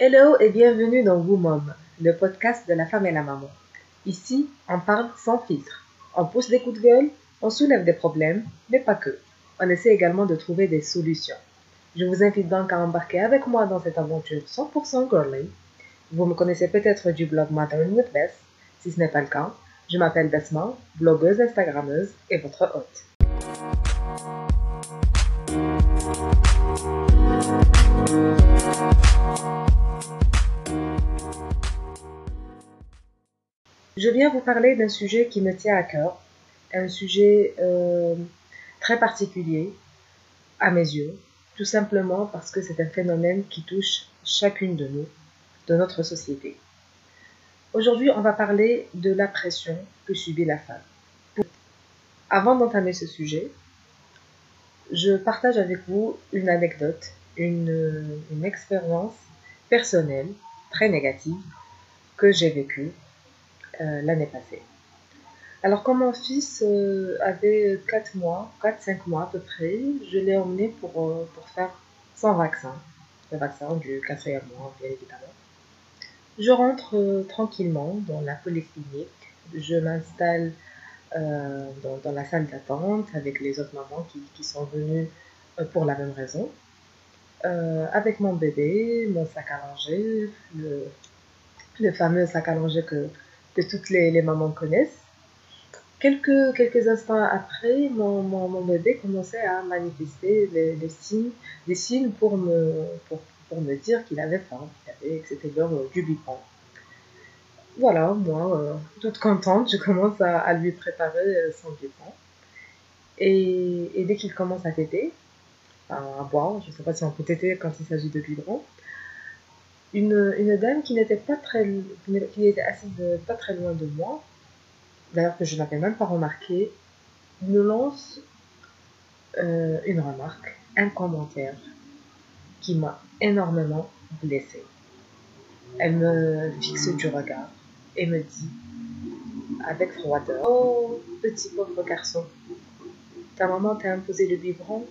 Hello et bienvenue dans Vous le podcast de la femme et la maman. Ici, on parle sans filtre. On pousse des coups de gueule, on soulève des problèmes, mais pas que. On essaie également de trouver des solutions. Je vous invite donc à embarquer avec moi dans cette aventure 100% girly. Vous me connaissez peut-être du blog Mothering with Bess. Si ce n'est pas le cas, je m'appelle Besma, blogueuse instagrammeuse et votre hôte. Je viens vous parler d'un sujet qui me tient à cœur, un sujet euh, très particulier à mes yeux, tout simplement parce que c'est un phénomène qui touche chacune de nous, de notre société. Aujourd'hui, on va parler de la pression que subit la femme. Avant d'entamer ce sujet, je partage avec vous une anecdote, une, une expérience personnelle très négative que j'ai vécue euh, l'année passée. Alors quand mon fils euh, avait 4 mois, 4-5 mois à peu près, je l'ai emmené pour, euh, pour faire son vaccin, le vaccin du quatrième mois bien évidemment. Je rentre tranquillement dans la polyclinique, je m'installe dans, la salle d'attente avec les autres mamans qui, qui sont venues pour la même raison. avec mon bébé, mon sac à langer, le, le fameux sac à langer que, que toutes les, les, mamans connaissent. Quelques, quelques instants après, mon, mon, mon bébé commençait à manifester les, les, signes, des signes pour me, pour, pour me dire qu'il avait faim, que c'était l'heure du biberon. Voilà, moi, euh, toute contente, je commence à, à lui préparer euh, son biberon. Et, et dès qu'il commence à téter, à boire, je ne sais pas si on peut téter quand il s'agit de biberon, une, dame qui n'était pas très qui était assise pas très loin de moi d'ailleurs que je n'avais même pas remarqué me lance euh, une remarque un commentaire qui m'a énormément blessée. Elle me fixe du regard et me dit avec froideur oh petit pauvre garçon ta maman t'a imposé le biberon.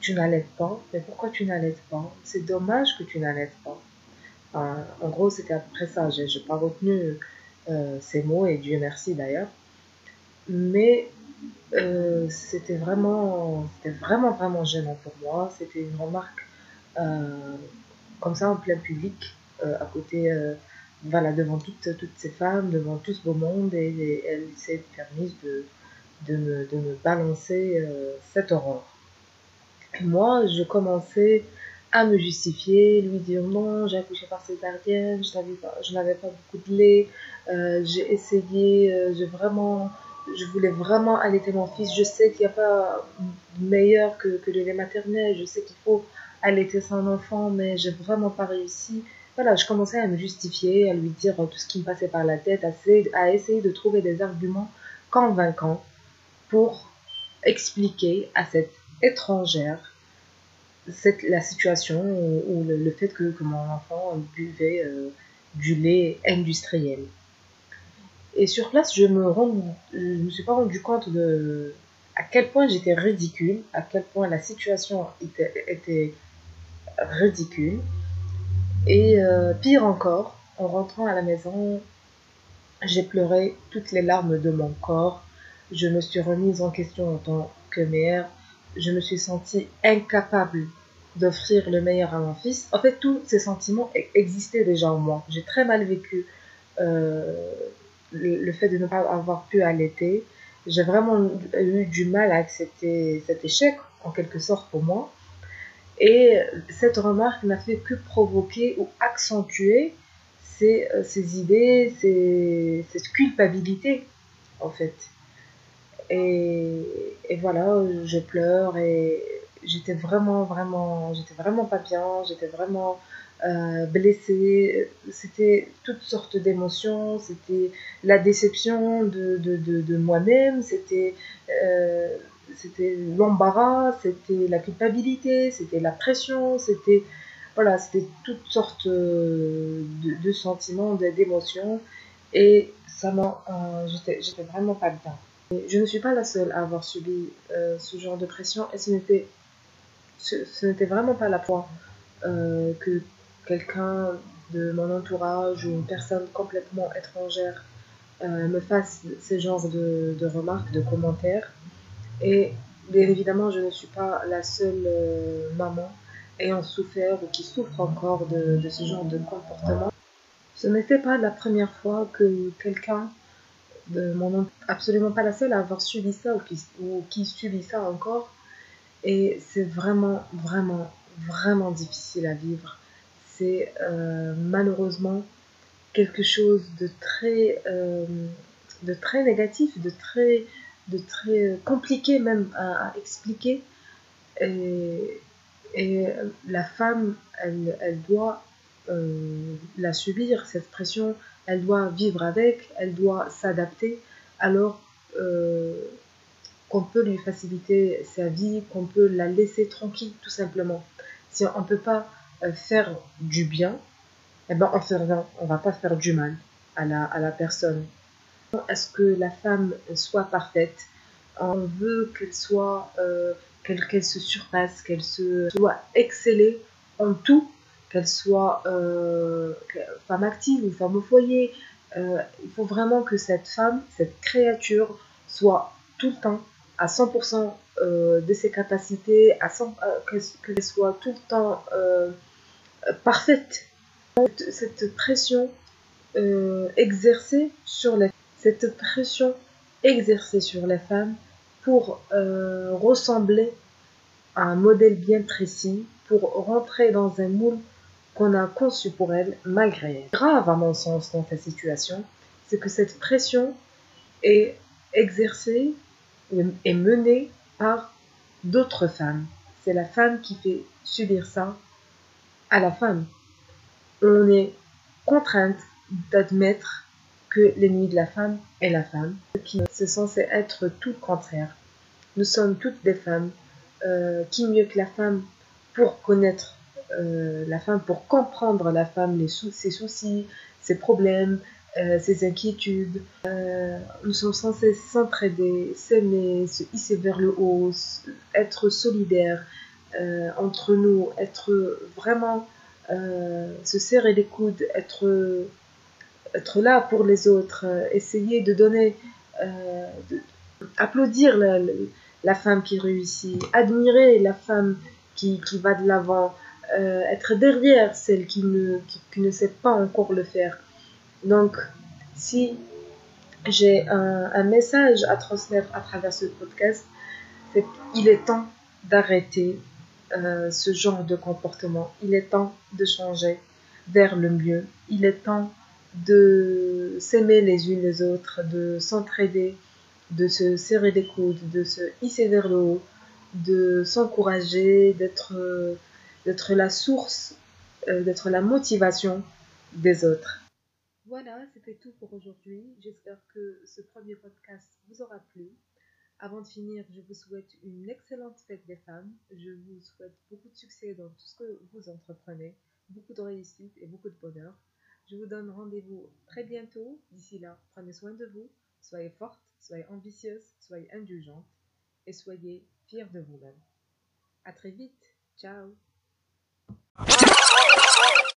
Tu n'allaites pas, mais pourquoi tu n'allaites pas? C'est dommage que tu n'allaites pas. Enfin, en gros, c'était à peu près ça. Je n'ai pas retenu euh, ces mots, et Dieu merci d'ailleurs. Mais euh, c'était vraiment, vraiment, vraiment gênant pour moi. C'était une remarque euh, comme ça en plein public, à côté, voilà, devant toutes, toutes ces femmes, devant tout ce beau monde, et, et elle s'est permise de, de, me, de me balancer cette horreur moi, je commençais à me justifier, lui dire non, j'ai accouché par césarienne, je n'avais pas, pas beaucoup de lait, euh, j'ai essayé, euh, j'ai vraiment, je voulais vraiment allaiter mon fils. Je sais qu'il n'y a pas meilleur que, que le lait maternel, je sais qu'il faut allaiter son enfant, mais j'ai vraiment pas réussi. Voilà, je commençais à me justifier, à lui dire tout ce qui me passait par la tête, à à essayer de trouver des arguments convaincants pour expliquer à cette étrangère cette, la situation ou, le, fait que, que, mon enfant buvait euh, du lait industriel. Et sur place, je me, rends, je me suis pas rendu compte de à quel point j'étais ridicule, à quel point la situation était, était ridicule. Et euh, pire encore, en rentrant à la maison, j'ai pleuré toutes les larmes de mon corps. Je me suis remise en question en tant que mère je me suis sentie incapable d'offrir le meilleur à mon fils. En fait, tous ces sentiments e-, existaient déjà en moi. J'ai très mal vécu euh, le, fait de ne pas avoir pu allaiter. J'ai vraiment eu du mal à accepter cet échec, en quelque sorte, pour moi. Et cette remarque n'a fait que provoquer ou accentuer ces, euh, idées, cette culpabilité, en fait. Et, et voilà, je pleure et j'étais vraiment, vraiment, j'étais vraiment pas bien, j'étais vraiment euh, blessée. C'était toutes sortes d'émotions, c'était la déception de, de, de, de moi-même, c'était euh, c'était l'embarras, c'était la culpabilité, c'était la pression, c'était voilà, toutes sortes de, de sentiments, d'émotions. Et ça m'a, euh, j'étais vraiment pas bien. Je ne suis pas la seule à avoir subi euh, ce genre de pression. Et ce n'était ce, n'était vraiment pas la fois euh, que quelqu'un de mon entourage ou une personne complètement étrangère euh, me fasse ce genre de, remarques, de commentaires. Et bien évidemment, je ne suis pas la seule euh, maman ayant souffert ou qui souffre encore de, ce genre de comportement. Ce n'était pas la première fois que quelqu'un de mon absolument pas la seule à avoir subi ça ou qui, ou qui subit ça encore. Et c'est vraiment, vraiment, vraiment difficile à vivre. C'est euh, malheureusement quelque chose de très, euh, de très négatif, de très, de très compliqué même à, expliquer. Et, et, la femme, elle, elle doit euh, la subir, cette pression, elle doit vivre avec, elle doit s'adapter, alors qu'on peut lui faciliter sa vie, qu'on peut la laisser tranquille tout simplement. Si on ne peut pas faire du bien, eh ben, on fait On va pas faire du mal à la, à la personne. Est-ce que la femme soit parfaite? On veut qu'elle soit, euh, qu'elle se surpasse, qu'elle se soit excellée en tout, qu'elle soit euh, femme active ou femme au foyer. Euh, il faut vraiment que cette femme, cette créature, soit tout le temps à 100% de ses capacités, à qu'elle soit tout le temps parfaite cette pression euh, exercée sur les cette pression exercée sur les femmes pour euh, ressembler à un modèle bien précis, pour rentrer dans un moule qu'on a conçu pour elles malgré elle. Grave à mon sens dans cette situation, c'est que cette pression est exercée et menée par d'autres femmes. C'est la femme qui fait subir ça à la femme on est contrainte d'admettre que l'ennemi de la femme est la femme, qui est censé être tout le contraire. Nous sommes toutes des femmes. Euh, qui mieux que la femme pour connaître euh, la femme, pour comprendre la femme, ses soucis, ses problèmes, ses inquiétudes. nous sommes censés s'entraider, s'aimer, se hisser vers le haut, être solidaires entre nous, être vraiment euh, se serrer les coudes, être, être là pour les autres, euh, essayer de donner, euh, applaudir la, femme qui réussit, admirer la femme qui, qui va de l'avant, être derrière celle qui ne, qui, ne sait pas encore le faire. Donc, si j'ai un, message à transmettre à travers ce podcast, c'est qu'il est temps d'arrêter euh, ce genre de comportement. Il est temps de changer vers le mieux. Il est temps de s'aimer les unes les autres, de s'entraider, de se serrer les coudes, de se hisser vers le haut, de s'encourager, d'être d'être la source, euh, d'être la motivation des autres. Voilà, c'était tout pour aujourd'hui. J'espère que ce premier podcast vous aura plu. Avant de finir, je vous souhaite une excellente fête des femmes. Je vous souhaite beaucoup de succès dans tout ce que vous entreprenez, beaucoup de réussite et beaucoup de bonheur. Je vous donne rendez-vous très bientôt. D'ici là, prenez soin de vous, soyez forte, soyez ambitieuse, soyez indulgente et soyez fiers de vous-même. À très vite. Ciao